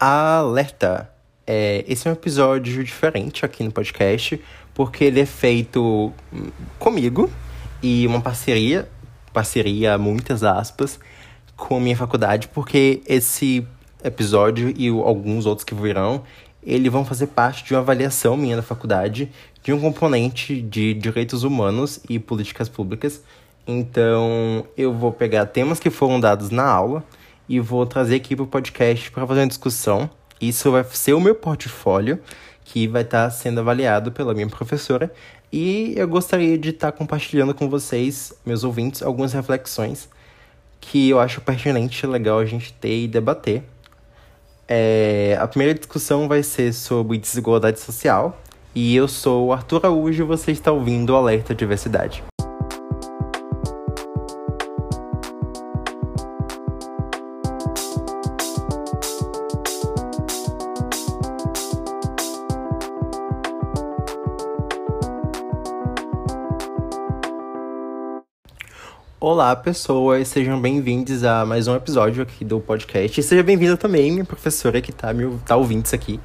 Alerta! É, esse é um episódio diferente aqui no podcast, porque ele é feito comigo e uma parceria, parceria muitas aspas, com a minha faculdade, porque esse episódio e alguns outros que virão, eles vão fazer parte de uma avaliação minha da faculdade de um componente de direitos humanos e políticas públicas. Então, eu vou pegar temas que foram dados na aula e vou trazer aqui para o podcast para fazer uma discussão. Isso vai ser o meu portfólio, que vai estar tá sendo avaliado pela minha professora. E eu gostaria de estar tá compartilhando com vocês, meus ouvintes, algumas reflexões que eu acho pertinente e legal a gente ter e debater. É, a primeira discussão vai ser sobre desigualdade social. E eu sou o Arthur Araújo e você está ouvindo o Alerta Diversidade. Olá, pessoas, sejam bem-vindos a mais um episódio aqui do podcast. E seja bem-vinda também, minha professora que tá, me, tá ouvindo isso aqui.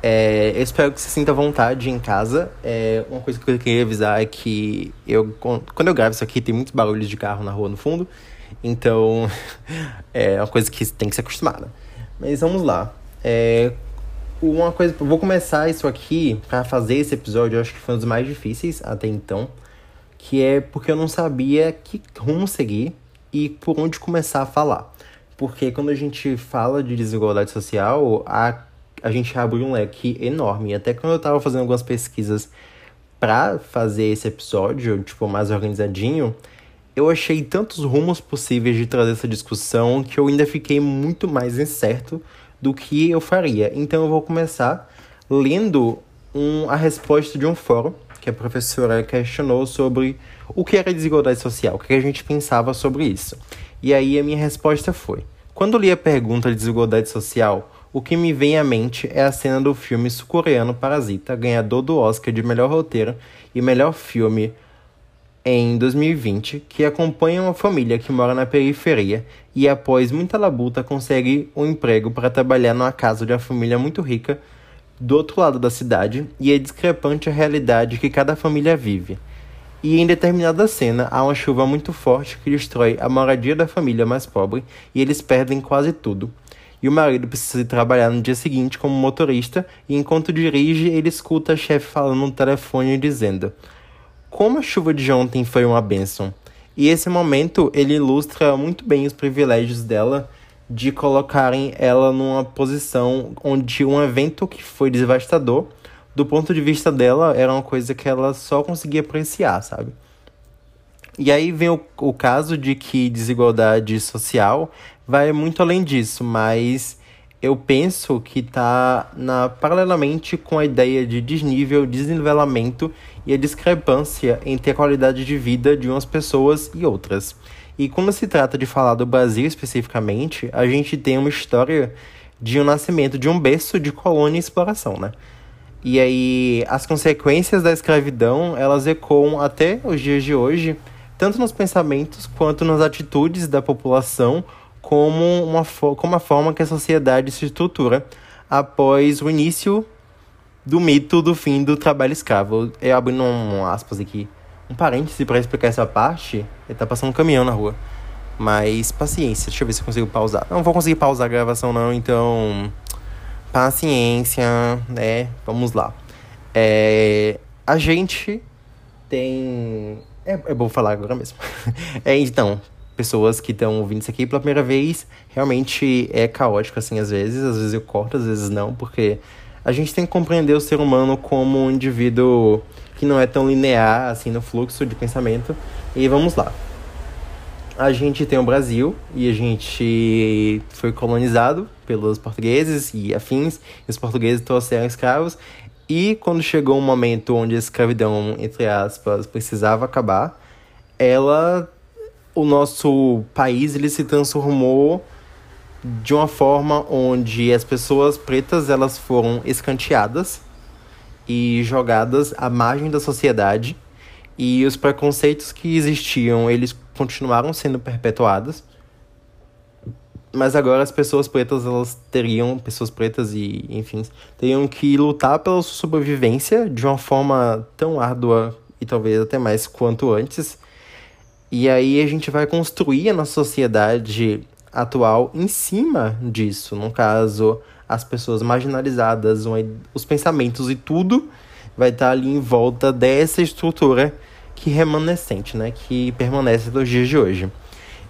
É, eu espero que você sinta vontade em casa. É, uma coisa que eu queria avisar é que eu, quando eu gravo isso aqui, tem muitos barulhos de carro na rua no fundo. Então, é uma coisa que tem que ser acostumada. Mas vamos lá. É, uma coisa, vou começar isso aqui para fazer esse episódio. Eu acho que foi um dos mais difíceis até então que é porque eu não sabia que rumo seguir e por onde começar a falar. Porque quando a gente fala de desigualdade social, a, a gente abre um leque enorme. Até quando eu estava fazendo algumas pesquisas para fazer esse episódio, tipo, mais organizadinho, eu achei tantos rumos possíveis de trazer essa discussão que eu ainda fiquei muito mais incerto do que eu faria. Então eu vou começar lendo um, a resposta de um fórum que a professora questionou sobre o que era desigualdade social, o que a gente pensava sobre isso. E aí a minha resposta foi: quando li a pergunta de desigualdade social, o que me vem à mente é a cena do filme sul-coreano Parasita, ganhador do Oscar de melhor roteiro e melhor filme em 2020, que acompanha uma família que mora na periferia e, após muita labuta, consegue um emprego para trabalhar numa casa de uma família muito rica do outro lado da cidade e é discrepante a realidade que cada família vive. E em determinada cena há uma chuva muito forte que destrói a moradia da família mais pobre e eles perdem quase tudo. E o marido precisa trabalhar no dia seguinte como motorista e enquanto dirige ele escuta a chefe falando no telefone dizendo: "Como a chuva de ontem foi uma bênção". E esse momento ele ilustra muito bem os privilégios dela de colocarem ela numa posição onde um evento que foi devastador, do ponto de vista dela, era uma coisa que ela só conseguia apreciar, sabe? E aí vem o, o caso de que desigualdade social vai muito além disso, mas eu penso que está na, paralelamente com a ideia de desnível, desnivelamento e a discrepância entre a qualidade de vida de umas pessoas e outras. E quando se trata de falar do Brasil especificamente, a gente tem uma história de um nascimento de um berço de colônia e exploração, né? E aí as consequências da escravidão, elas ecoam até os dias de hoje, tanto nos pensamentos quanto nas atitudes da população, como uma, como uma forma que a sociedade se estrutura após o início do mito do fim do trabalho escravo. Eu abrindo um aspas aqui um parêntese para explicar essa parte. Ele tá passando um caminhão na rua. Mas paciência, deixa eu ver se eu consigo pausar. Não vou conseguir pausar a gravação, não, então. Paciência, né? Vamos lá. É, a gente tem. É, é bom falar agora mesmo. é, então, pessoas que estão ouvindo isso aqui pela primeira vez, realmente é caótico, assim, às vezes. Às vezes eu corto, às vezes não, porque a gente tem que compreender o ser humano como um indivíduo que não é tão linear assim no fluxo de pensamento. E vamos lá. A gente tem o Brasil e a gente foi colonizado pelos portugueses e afins. E os portugueses trouxeram escravos. E quando chegou um momento onde a escravidão, entre aspas, precisava acabar, ela, o nosso país, ele se transformou de uma forma onde as pessoas pretas elas foram escanteadas e jogadas à margem da sociedade e os preconceitos que existiam, eles continuaram sendo perpetuados. mas agora as pessoas pretas, elas teriam, pessoas pretas e, enfim, teriam que lutar pela sua sobrevivência de uma forma tão árdua e talvez até mais quanto antes. E aí a gente vai construir a nossa sociedade atual em cima disso. No caso, as pessoas marginalizadas, os pensamentos e tudo vai estar ali em volta dessa estrutura que remanescente, né? Que permanece nos dias de hoje.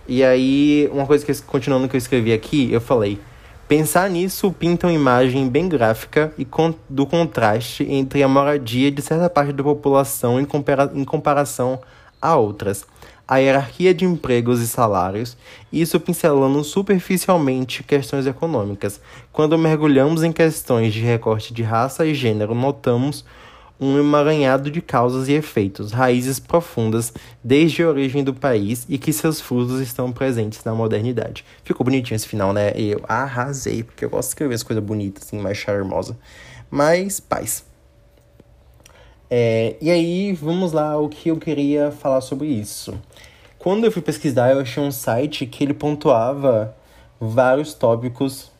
E aí, uma coisa que continuando que eu escrevi aqui, eu falei: pensar nisso pinta uma imagem bem gráfica e con do contraste entre a moradia de certa parte da população em, compara em comparação a outras. A hierarquia de empregos e salários, isso pincelando superficialmente questões econômicas. Quando mergulhamos em questões de recorte de raça e gênero, notamos um emaranhado de causas e efeitos, raízes profundas desde a origem do país e que seus frutos estão presentes na modernidade. Ficou bonitinho esse final, né? Eu arrasei, porque eu gosto de escrever as coisas bonitas, assim, mais charmosa. Mas, paz. É, e aí, vamos lá, o que eu queria falar sobre isso. Quando eu fui pesquisar, eu achei um site que ele pontuava vários tópicos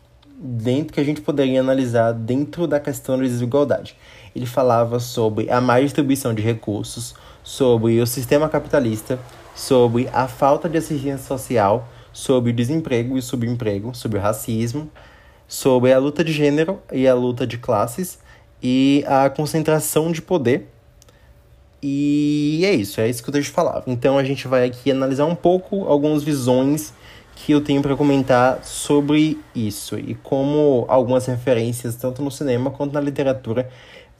dentro que a gente poderia analisar dentro da questão da desigualdade ele falava sobre a má distribuição de recursos, sobre o sistema capitalista, sobre a falta de assistência social, sobre o desemprego e subemprego, sobre o racismo, sobre a luta de gênero e a luta de classes e a concentração de poder. E é isso, é isso que eu te falava. Então a gente vai aqui analisar um pouco algumas visões que eu tenho para comentar sobre isso e como algumas referências, tanto no cinema quanto na literatura,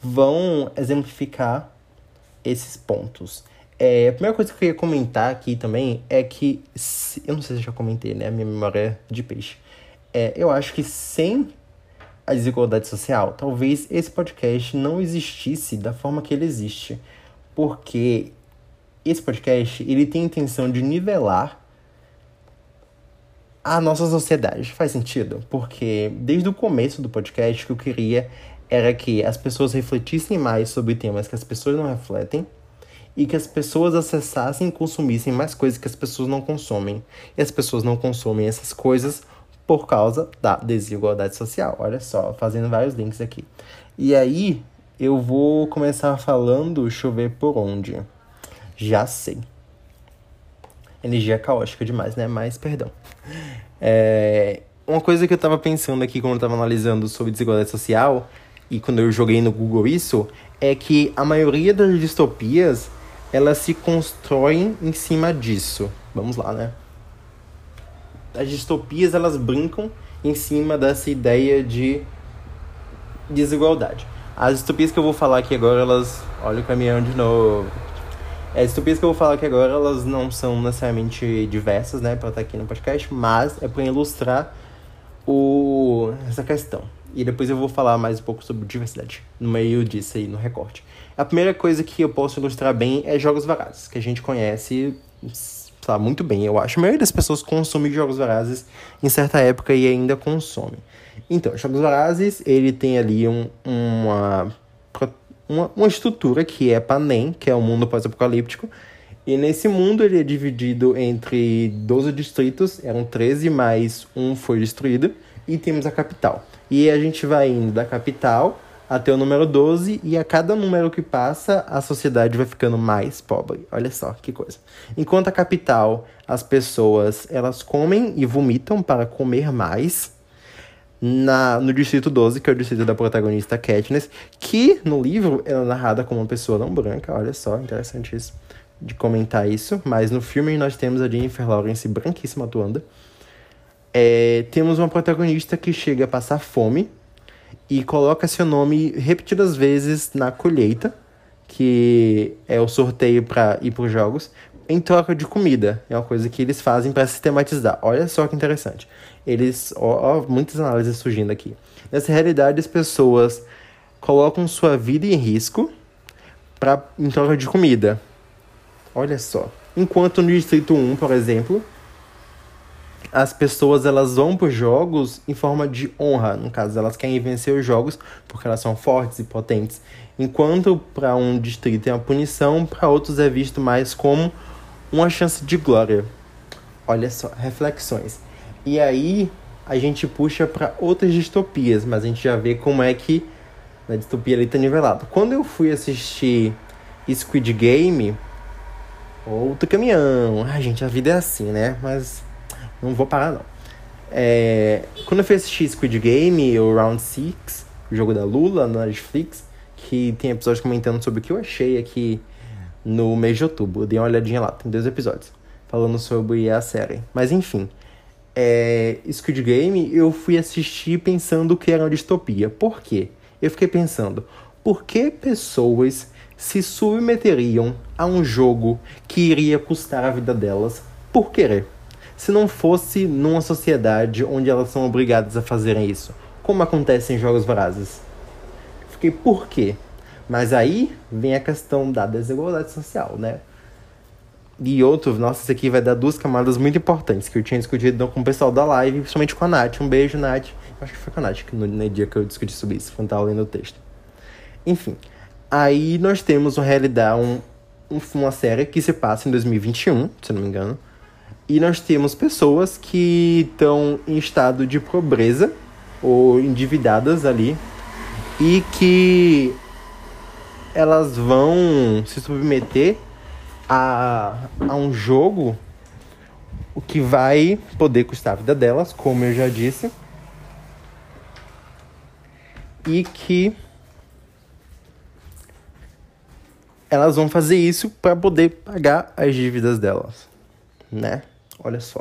vão exemplificar esses pontos. É, a primeira coisa que eu queria comentar aqui também é que, eu não sei se eu já comentei, né? A minha memória de peixe. É, eu acho que sem a desigualdade social, talvez esse podcast não existisse da forma que ele existe. Porque esse podcast, ele tem a intenção de nivelar a nossa sociedade. Faz sentido? Porque desde o começo do podcast, que eu queria era que as pessoas refletissem mais sobre temas que as pessoas não refletem e que as pessoas acessassem e consumissem mais coisas que as pessoas não consomem. E as pessoas não consomem essas coisas por causa da desigualdade social. Olha só, fazendo vários links aqui. E aí, eu vou começar falando chover por onde? Já sei. Energia caótica demais, né? Mas, perdão. É... Uma coisa que eu tava pensando aqui quando eu tava analisando sobre desigualdade social e quando eu joguei no Google isso, é que a maioria das distopias elas se constroem em cima disso. Vamos lá, né? As distopias elas brincam em cima dessa ideia de desigualdade. As distopias que eu vou falar aqui agora, elas. Olha o caminhão de novo. As distopias que eu vou falar aqui agora, elas não são necessariamente diversas, né, pra estar aqui no podcast, mas é para ilustrar o... essa questão. E depois eu vou falar mais um pouco sobre diversidade no meio disso aí, no recorte. A primeira coisa que eu posso ilustrar bem é jogos vorazes, que a gente conhece sabe, muito bem, eu acho. A maioria das pessoas consome jogos vorazes em certa época e ainda consome. Então, jogos vorazes, ele tem ali um, uma, uma, uma estrutura que é Panem, que é o um mundo pós-apocalíptico. E nesse mundo ele é dividido entre 12 distritos, eram 13, mas um foi destruído, e temos a capital. E a gente vai indo da capital até o número 12 e a cada número que passa, a sociedade vai ficando mais pobre. Olha só que coisa. Enquanto a capital, as pessoas, elas comem e vomitam para comer mais. Na, no distrito 12, que é o distrito da protagonista Katniss, que no livro ela é narrada como uma pessoa não branca, olha só, interessante isso, de comentar isso, mas no filme nós temos a Jennifer Lawrence branquíssima atuando. É, temos uma protagonista que chega a passar fome e coloca seu nome repetidas vezes na colheita, que é o sorteio para ir para os jogos, em troca de comida. É uma coisa que eles fazem para sistematizar. Olha só que interessante. Eles, ó, ó, muitas análises surgindo aqui. Nessa realidade, as pessoas colocam sua vida em risco para em troca de comida. Olha só. Enquanto no distrito 1, por exemplo, as pessoas elas vão para jogos em forma de honra, no caso, elas querem vencer os jogos porque elas são fortes e potentes. Enquanto para um distrito é uma punição, para outros é visto mais como uma chance de glória. Olha só, reflexões. E aí a gente puxa para outras distopias, mas a gente já vê como é que na distopia ali tá nivelado. Quando eu fui assistir Squid Game, outro caminhão. Ai, gente, a vida é assim, né? Mas não vou parar, não. É, quando eu fui assistir Squid Game, o Round 6, o jogo da Lula, na Netflix, que tem episódios comentando sobre o que eu achei aqui no mês de outubro. Eu dei uma olhadinha lá, tem dois episódios falando sobre a série. Mas enfim, é, Squid Game eu fui assistir pensando que era uma distopia. Por quê? Eu fiquei pensando, por que pessoas se submeteriam a um jogo que iria custar a vida delas por querer? Se não fosse numa sociedade onde elas são obrigadas a fazerem isso, como acontece em jogos vorazes. Fiquei, por quê? Mas aí vem a questão da desigualdade social, né? E outro, nossa, isso aqui vai dar duas camadas muito importantes que eu tinha discutido com o pessoal da live, principalmente com a Nath. Um beijo, Nath. Acho que foi com a Nath no, no dia que eu discuti sobre isso, quando tava lendo o texto. Enfim, aí nós temos o Realidade, um, uma série que se passa em 2021, se não me engano. E nós temos pessoas que estão em estado de pobreza ou endividadas ali e que elas vão se submeter a, a um jogo o que vai poder custar a vida delas, como eu já disse. E que elas vão fazer isso para poder pagar as dívidas delas, né? Olha só.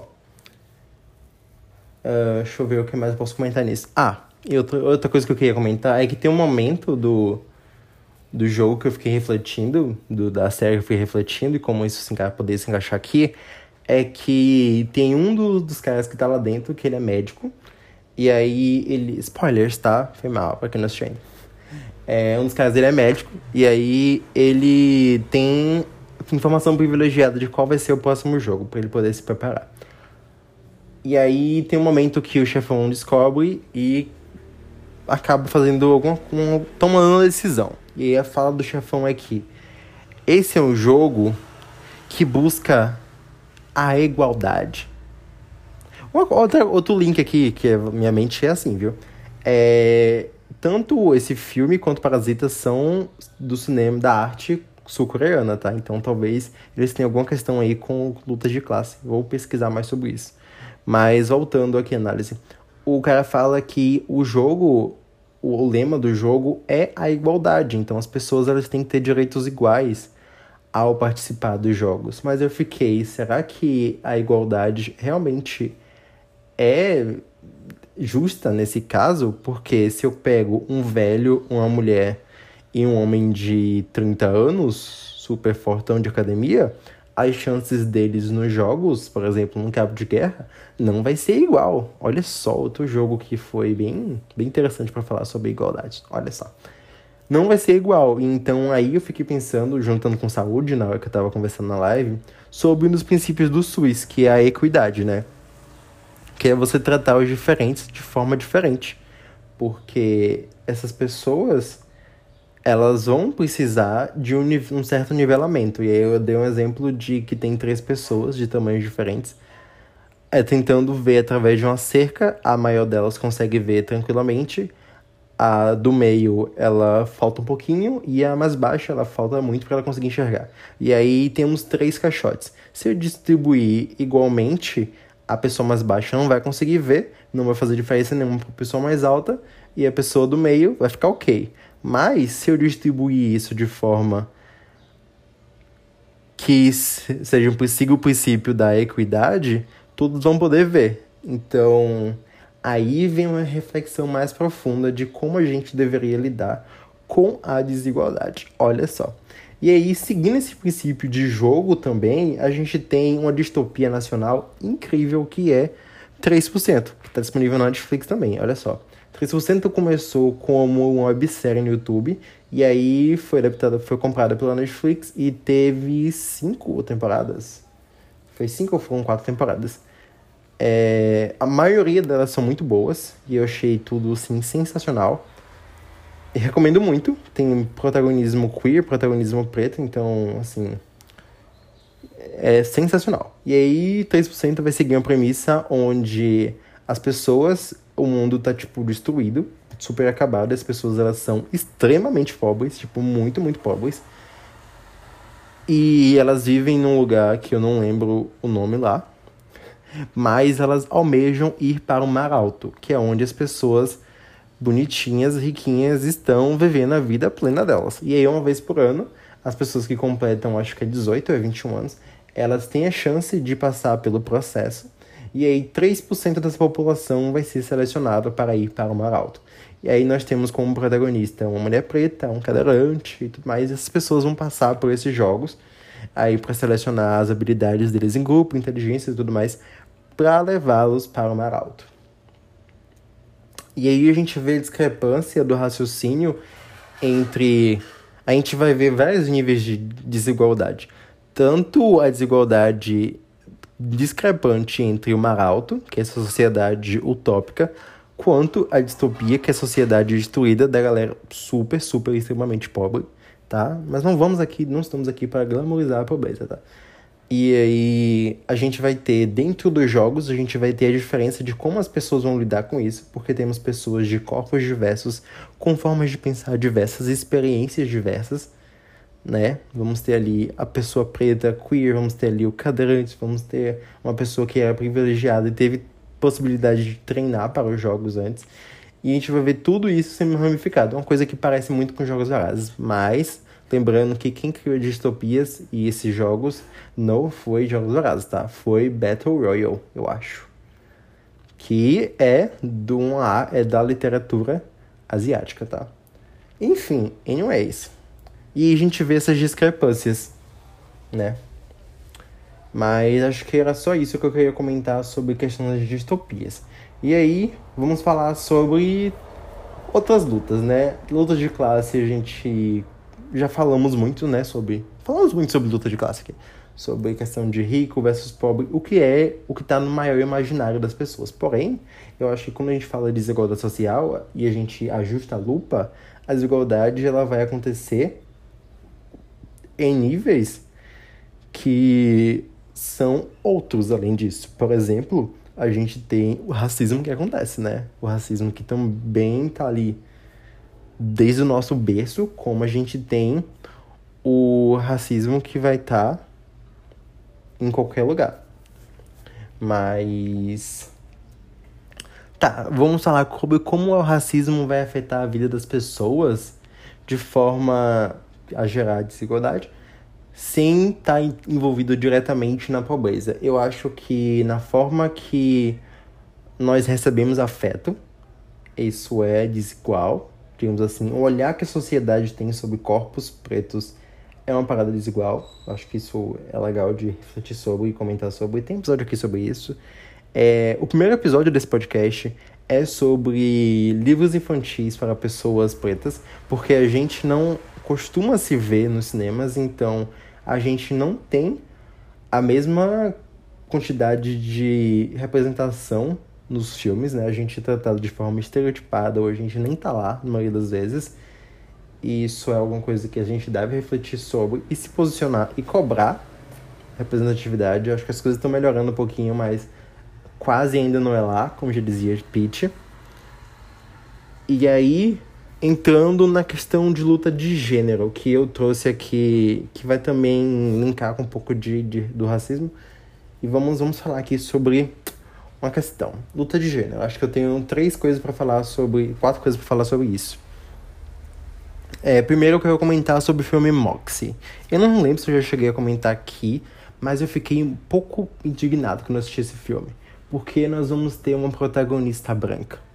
Uh, deixa eu ver o que mais eu posso comentar nisso. Ah, e outra, outra coisa que eu queria comentar é que tem um momento do, do jogo que eu fiquei refletindo, do, da série que eu fiquei refletindo, e como isso se enca poder se encaixar aqui, é que tem um do, dos caras que tá lá dentro, que ele é médico, e aí ele. Spoilers, tá? Foi mal, pra quem não assistiu É, um dos caras ele é médico, e aí ele tem informação privilegiada de qual vai ser o próximo jogo, para ele poder se preparar. E aí tem um momento que o chefão descobre e acaba fazendo alguma. Um, tomando uma decisão. E a fala do chefão é que esse é um jogo que busca a igualdade. Outra, outro link aqui, que é, minha mente é assim, viu? É, tanto esse filme quanto Parasita são do cinema, da arte sul-coreana, tá? Então talvez eles tenham alguma questão aí com lutas de classe. Vou pesquisar mais sobre isso. Mas voltando aqui à análise. O cara fala que o jogo o lema do jogo é a igualdade. Então as pessoas elas têm que ter direitos iguais ao participar dos jogos. Mas eu fiquei, será que a igualdade realmente é justa nesse caso? Porque se eu pego um velho, uma mulher e um homem de 30 anos, super fortão de academia, as chances deles nos jogos, por exemplo, num cabo de guerra, não vai ser igual. Olha só, outro jogo que foi bem, bem interessante para falar sobre igualdade. Olha só. Não vai ser igual. Então aí eu fiquei pensando, juntando com saúde, na hora que eu tava conversando na live, sobre um dos princípios do SUS, que é a equidade, né? Que é você tratar os diferentes de forma diferente. Porque essas pessoas elas vão precisar de um, um, certo nivelamento. E aí eu dei um exemplo de que tem três pessoas de tamanhos diferentes. É tentando ver através de uma cerca, a maior delas consegue ver tranquilamente. A do meio, ela falta um pouquinho, e a mais baixa, ela falta muito para ela conseguir enxergar. E aí temos três caixotes. Se eu distribuir igualmente, a pessoa mais baixa não vai conseguir ver, não vai fazer diferença nenhuma para a pessoa mais alta, e a pessoa do meio vai ficar ok. Mas se eu distribuir isso de forma que seja siga o princípio da equidade, todos vão poder ver. Então, aí vem uma reflexão mais profunda de como a gente deveria lidar com a desigualdade. Olha só. E aí, seguindo esse princípio de jogo também, a gente tem uma distopia nacional incrível que é 3%, que está disponível na Netflix também, olha só. 3% começou como uma websérie no YouTube e aí foi adaptada, foi comprada pela Netflix e teve cinco temporadas. Foi cinco ou foram quatro temporadas. É, a maioria delas são muito boas e eu achei tudo assim sensacional. E recomendo muito. Tem protagonismo queer, protagonismo preto, então assim é sensacional. E aí, 3% vai seguir uma premissa onde as pessoas, o mundo tá, tipo, destruído, super acabado, as pessoas, elas são extremamente pobres, tipo, muito, muito pobres. E elas vivem num lugar que eu não lembro o nome lá, mas elas almejam ir para o Mar Alto, que é onde as pessoas bonitinhas, riquinhas, estão vivendo a vida plena delas. E aí, uma vez por ano, as pessoas que completam, acho que é 18 ou 21 anos, elas têm a chance de passar pelo processo. E aí, 3% dessa população vai ser selecionada para ir para o Mar Alto. E aí, nós temos como protagonista uma mulher preta, um cadeirante e tudo mais. E essas pessoas vão passar por esses jogos aí para selecionar as habilidades deles em grupo, inteligência e tudo mais, para levá-los para o Mar Alto. E aí a gente vê a discrepância do raciocínio entre. A gente vai ver vários níveis de desigualdade. Tanto a desigualdade discrepante entre o mar alto, que é essa sociedade utópica, quanto a distopia, que é a sociedade destruída da galera super, super, extremamente pobre, tá? Mas não vamos aqui, não estamos aqui para glamorizar a pobreza, tá? E aí a gente vai ter, dentro dos jogos, a gente vai ter a diferença de como as pessoas vão lidar com isso, porque temos pessoas de corpos diversos, com formas de pensar diversas, experiências diversas, né? Vamos ter ali a pessoa preta, queer, vamos ter ali o cadeirante, vamos ter uma pessoa que era privilegiada e teve possibilidade de treinar para os jogos antes. E a gente vai ver tudo isso sendo ramificado. Uma coisa que parece muito com jogos vorazes, mas Lembrando que quem criou distopias e esses jogos não foi Jogos Dourados, tá? Foi Battle Royale, eu acho. Que é, do é da literatura asiática, tá? Enfim, anyways. E a gente vê essas discrepâncias, né? Mas acho que era só isso que eu queria comentar sobre questões de distopias. E aí, vamos falar sobre outras lutas, né? Lutas de classe a gente já falamos muito, né, sobre. Falamos muito sobre luta de classe aqui. Sobre questão de rico versus pobre, o que é o que está no maior imaginário das pessoas. Porém, eu acho que quando a gente fala de desigualdade social e a gente ajusta a lupa, a desigualdade ela vai acontecer em níveis que são outros além disso. Por exemplo, a gente tem o racismo que acontece, né? O racismo que também tá ali desde o nosso berço, como a gente tem o racismo que vai estar tá em qualquer lugar. Mas. Tá, vamos falar sobre como o racismo vai afetar a vida das pessoas de forma a gerar desigualdade, sem estar tá envolvido diretamente na pobreza. Eu acho que na forma que nós recebemos afeto, isso é desigual, digamos assim, o olhar que a sociedade tem sobre corpos pretos é uma parada desigual. Acho que isso é legal de refletir sobre e comentar sobre. Tem episódio aqui sobre isso. É, o primeiro episódio desse podcast é sobre livros infantis para pessoas pretas, porque a gente não costuma se ver nos cinemas, então a gente não tem a mesma quantidade de representação nos filmes, né? A gente é tratado de forma estereotipada, ou a gente nem tá lá, na maioria das vezes. E isso é alguma coisa que a gente deve refletir sobre e se posicionar e cobrar representatividade. Eu acho que as coisas estão melhorando um pouquinho, mas quase ainda não é lá, como já dizia Pete. E aí, entrando na questão de luta de gênero, que eu trouxe aqui, que vai também linkar com um pouco de, de do racismo. E vamos, vamos falar aqui sobre uma questão. Luta de gênero. Acho que eu tenho três coisas para falar sobre. quatro coisas para falar sobre isso. É, primeiro eu quero comentar sobre o filme Moxie. Eu não lembro se eu já cheguei a comentar aqui, mas eu fiquei um pouco indignado quando assisti esse filme. Porque nós vamos ter uma protagonista branca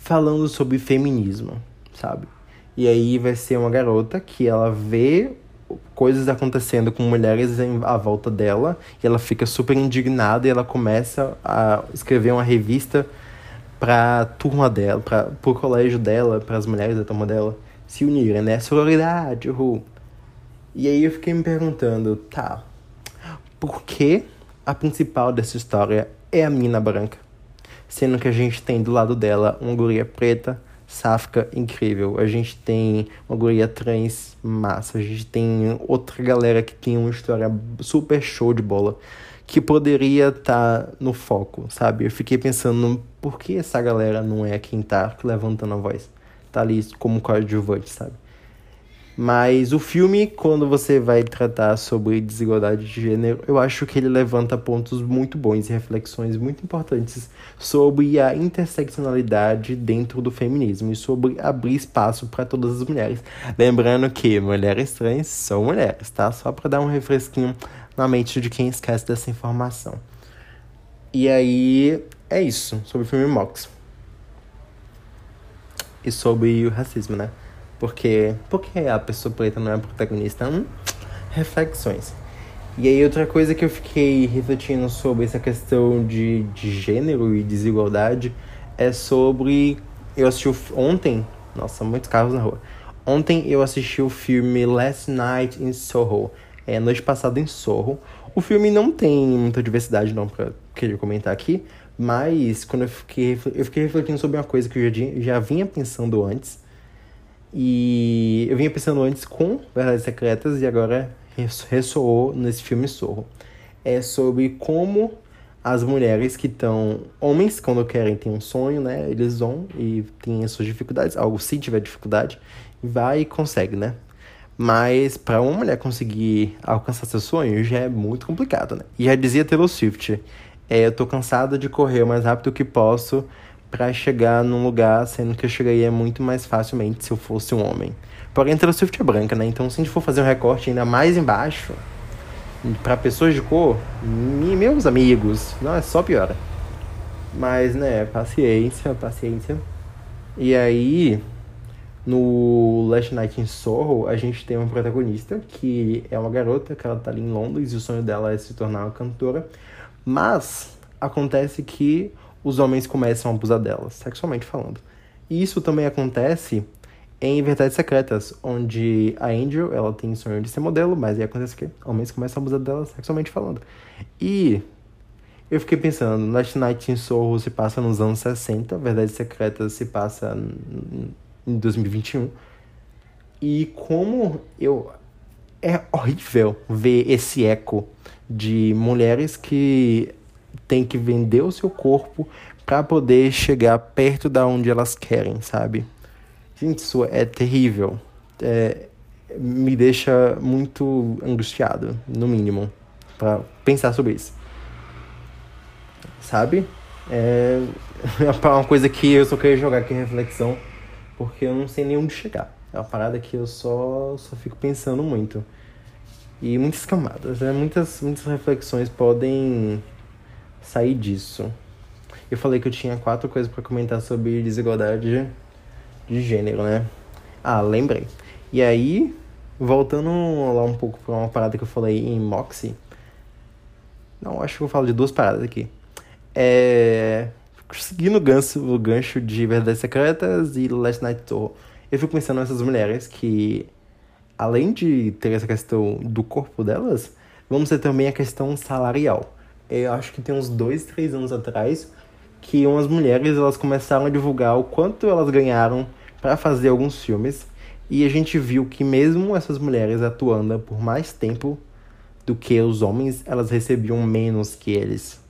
falando sobre feminismo, sabe? E aí vai ser uma garota que ela vê coisas acontecendo com mulheres à volta dela e ela fica super indignada e ela começa a escrever uma revista para turma dela, para pro colégio dela, para as mulheres da turma dela se unirem, né? Sororidade, uhul. E aí eu fiquei me perguntando, tá, por que a principal dessa história é a menina branca? Sendo que a gente tem do lado dela uma guria preta, sáfica incrível. A gente tem uma guria trans massa. A gente tem outra galera que tem uma história super show de bola. Que poderia estar tá no foco, sabe? Eu fiquei pensando, por que essa galera não é quem tá levantando a voz? Tá ali como coadjuvante, sabe? Mas o filme, quando você vai tratar sobre desigualdade de gênero, eu acho que ele levanta pontos muito bons e reflexões muito importantes sobre a interseccionalidade dentro do feminismo e sobre abrir espaço para todas as mulheres. Lembrando que mulheres trans são mulheres, tá? Só para dar um refresquinho na mente de quem esquece dessa informação. E aí, é isso sobre o filme Mox. E sobre o racismo, né? Porque, porque a pessoa preta não é protagonista? Hum, reflexões. E aí outra coisa que eu fiquei refletindo sobre essa questão de, de gênero e desigualdade é sobre... Eu assisti ontem... Nossa, muitos carros na rua. Ontem eu assisti o filme Last Night in Soho. É, noite passada em Soho. O filme não tem muita diversidade não pra querer comentar aqui. Mas quando eu fiquei, eu fiquei refletindo sobre uma coisa que eu já, já vinha pensando antes e eu vinha pensando antes com Verdades Secretas e agora ressoou nesse filme Sorro. É sobre como as mulheres que estão. Homens, quando querem ter um sonho, né? Eles vão e têm as suas dificuldades. Algo se tiver dificuldade, vai e consegue, né? Mas para uma mulher conseguir alcançar seu sonho já é muito complicado, né? E já dizia Taylor Swift: é, Eu tô cansada de correr o mais rápido que posso para chegar num lugar, sendo que eu chegaria muito mais facilmente se eu fosse um homem. Porém, Taylor Swift é branca, né? Então, se a gente for fazer um recorte ainda mais embaixo, para pessoas de cor, meus amigos, não, é só piora. Mas, né, paciência, paciência. E aí, no Last Night in Soho, a gente tem uma protagonista que é uma garota, que ela tá ali em Londres e o sonho dela é se tornar uma cantora. Mas acontece que os homens começam a abusar delas, sexualmente falando. E isso também acontece em Verdades Secretas, onde a Angel, ela tem sonho de ser modelo, mas aí acontece que homens começam a abusar dela sexualmente falando. E eu fiquei pensando, Last Night in Soho se passa nos anos 60, Verdades Secretas se passa em 2021. E como eu é horrível ver esse eco de mulheres que tem que vender o seu corpo para poder chegar perto da onde elas querem, sabe? Gente, isso é terrível. É, me deixa muito angustiado, no mínimo, para pensar sobre isso. Sabe? É, é uma coisa que eu só queria jogar aqui em reflexão, porque eu não sei nem onde chegar. É uma parada que eu só, só fico pensando muito. E muitas camadas, né? Muitas, muitas reflexões podem sair disso. Eu falei que eu tinha quatro coisas para comentar sobre desigualdade de gênero, né? Ah, lembrei. E aí, voltando lá um pouco para uma parada que eu falei em Moxie. Não, acho que eu falo de duas paradas aqui. É. Seguindo o gancho, o gancho de Verdades Secretas e Last Night Tour, eu fico pensando nessas mulheres que, além de ter essa questão do corpo delas, vamos ter também a questão salarial eu acho que tem uns dois, três anos atrás, que umas mulheres elas começaram a divulgar o quanto elas ganharam para fazer alguns filmes. E a gente viu que mesmo essas mulheres atuando por mais tempo do que os homens, elas recebiam menos que eles.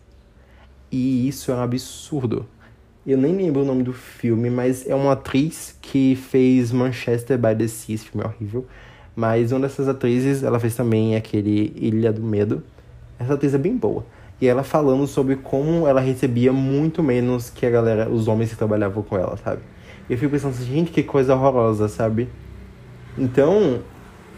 E isso é um absurdo. Eu nem lembro o nome do filme, mas é uma atriz que fez Manchester by the Sea, esse filme é horrível. Mas uma dessas atrizes, ela fez também aquele Ilha do Medo. Essa atriz é bem boa. E ela falando sobre como ela recebia muito menos que a galera, os homens que trabalhavam com ela, sabe? Eu fico pensando assim, gente, que coisa horrorosa, sabe? Então,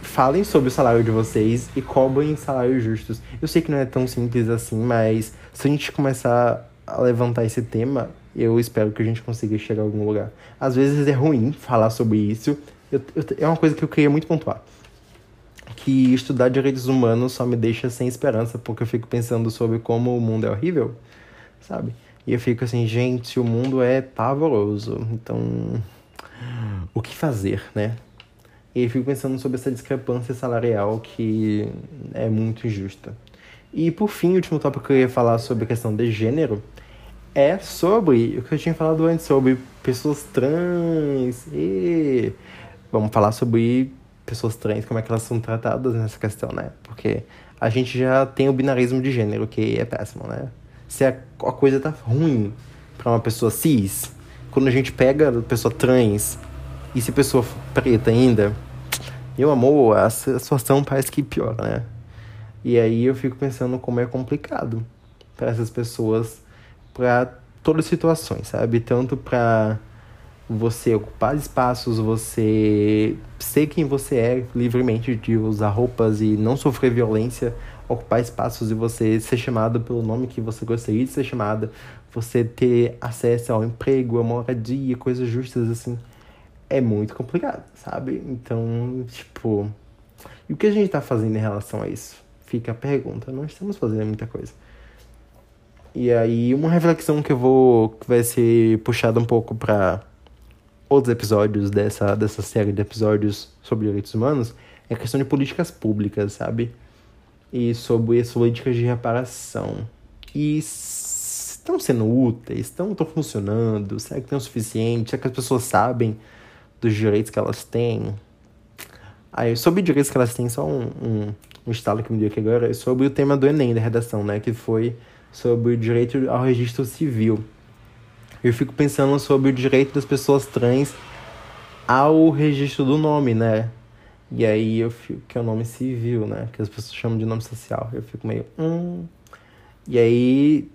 falem sobre o salário de vocês e cobrem salários justos. Eu sei que não é tão simples assim, mas se a gente começar a levantar esse tema, eu espero que a gente consiga chegar a algum lugar. Às vezes é ruim falar sobre isso, eu, eu, é uma coisa que eu queria muito pontuar que estudar direitos humanos só me deixa sem esperança, porque eu fico pensando sobre como o mundo é horrível, sabe? E eu fico assim, gente, o mundo é pavoroso, então o que fazer, né? E eu fico pensando sobre essa discrepância salarial que é muito injusta. E por fim, o último tópico que eu ia falar sobre a questão de gênero é sobre o que eu tinha falado antes, sobre pessoas trans. E vamos falar sobre pessoas trans, como é que elas são tratadas nessa questão, né? Porque a gente já tem o binarismo de gênero, que é péssimo, né? Se a, a coisa tá ruim para uma pessoa cis, quando a gente pega a pessoa trans e se a pessoa preta ainda, meu amor, a situação parece que piora, né? E aí eu fico pensando como é complicado para essas pessoas, para todas as situações, sabe? Tanto para você ocupar espaços, você ser quem você é livremente de usar roupas e não sofrer violência, ocupar espaços e você ser chamado pelo nome que você gostaria de ser chamada, você ter acesso ao emprego, a moradia, coisas justas assim, é muito complicado, sabe? Então, tipo, e o que a gente tá fazendo em relação a isso? Fica a pergunta, não estamos fazendo muita coisa. E aí, uma reflexão que eu vou, que vai ser puxada um pouco para outros episódios dessa, dessa série de episódios sobre direitos humanos é a questão de políticas públicas, sabe? E sobre as políticas de reparação. E estão sendo úteis? Estão, estão funcionando? Será que tem o suficiente? Será que as pessoas sabem dos direitos que elas têm? Aí, sobre direitos que elas têm, só um, um, um estalo que me deu aqui agora, é sobre o tema do Enem, da redação, né? Que foi sobre o direito ao registro civil eu fico pensando sobre o direito das pessoas trans ao registro do nome, né? E aí eu fico que é o nome civil, né? Que as pessoas chamam de nome social. Eu fico meio. Hum. E aí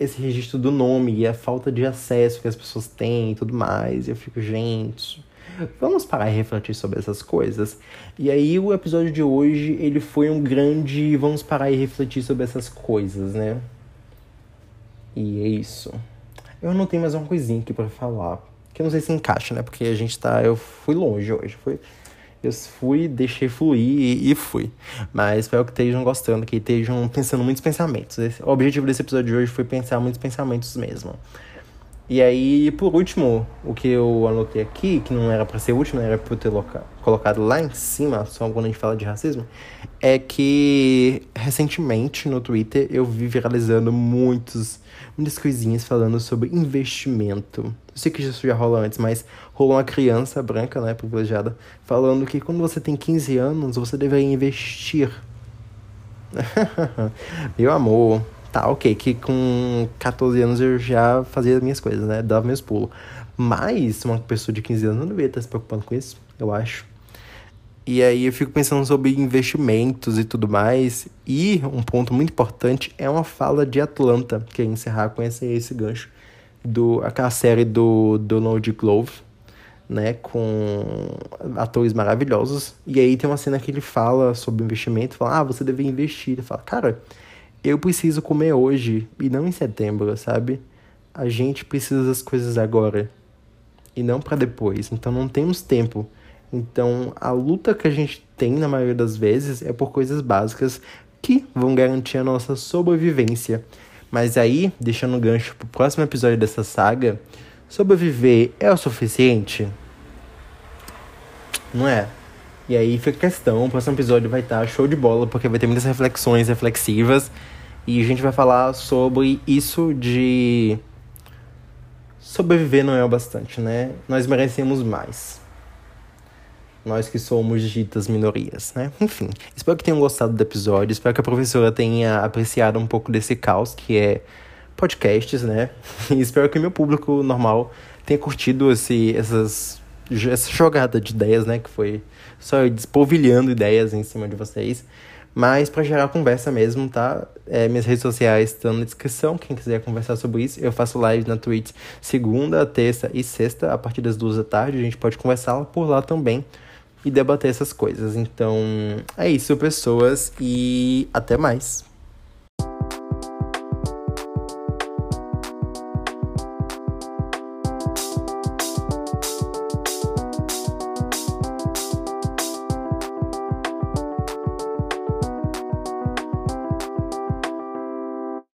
esse registro do nome e a falta de acesso que as pessoas têm e tudo mais. Eu fico, gente, vamos parar e refletir sobre essas coisas. E aí o episódio de hoje, ele foi um grande vamos parar e refletir sobre essas coisas, né? E é isso. Eu não tenho mais uma coisinha aqui para falar. Que eu não sei se encaixa, né? Porque a gente tá. Eu fui longe hoje. Fui, eu fui, deixei fluir e, e fui. Mas espero que estejam gostando, que estejam pensando muitos pensamentos. Esse, o objetivo desse episódio de hoje foi pensar muitos pensamentos mesmo. E aí, por último, o que eu anotei aqui, que não era para ser o último, era para ter colocado lá em cima, só quando a gente fala de racismo, é que recentemente no Twitter eu vi viralizando muitos, muitas coisinhas falando sobre investimento. Eu sei que isso já rola antes, mas rolou uma criança branca, né, privilegiada, falando que quando você tem 15 anos, você deveria investir. Meu amor, Tá, ok, que com 14 anos eu já fazia as minhas coisas, né? Dava meus pulos. Mas uma pessoa de 15 anos não deveria estar se preocupando com isso, eu acho. E aí eu fico pensando sobre investimentos e tudo mais. E um ponto muito importante é uma fala de Atlanta, que é encerrar com esse, esse gancho. Do, aquela série do Donald Glove, né? Com atores maravilhosos. E aí tem uma cena que ele fala sobre investimento, fala, ah, você deve investir. Ele fala, cara, eu preciso comer hoje e não em setembro, sabe? A gente precisa das coisas agora e não para depois. Então não temos tempo. Então a luta que a gente tem na maioria das vezes é por coisas básicas que vão garantir a nossa sobrevivência. Mas aí, deixando o gancho pro próximo episódio dessa saga, sobreviver é o suficiente? Não é? E aí fica a questão, o próximo episódio vai estar tá show de bola, porque vai ter muitas reflexões reflexivas. E a gente vai falar sobre isso de sobreviver não é o bastante, né? Nós merecemos mais. Nós que somos ditas minorias, né? Enfim, espero que tenham gostado do episódio. Espero que a professora tenha apreciado um pouco desse caos que é podcasts, né? E espero que o meu público normal tenha curtido esse, essas, essa jogada de ideias, né? Que foi só despovilhando ideias em cima de vocês. Mas para gerar conversa mesmo, tá? É, minhas redes sociais estão na descrição. Quem quiser conversar sobre isso, eu faço live na Twitch segunda, terça e sexta, a partir das duas da tarde. A gente pode conversar por lá também e debater essas coisas. Então, é isso, pessoas, e até mais.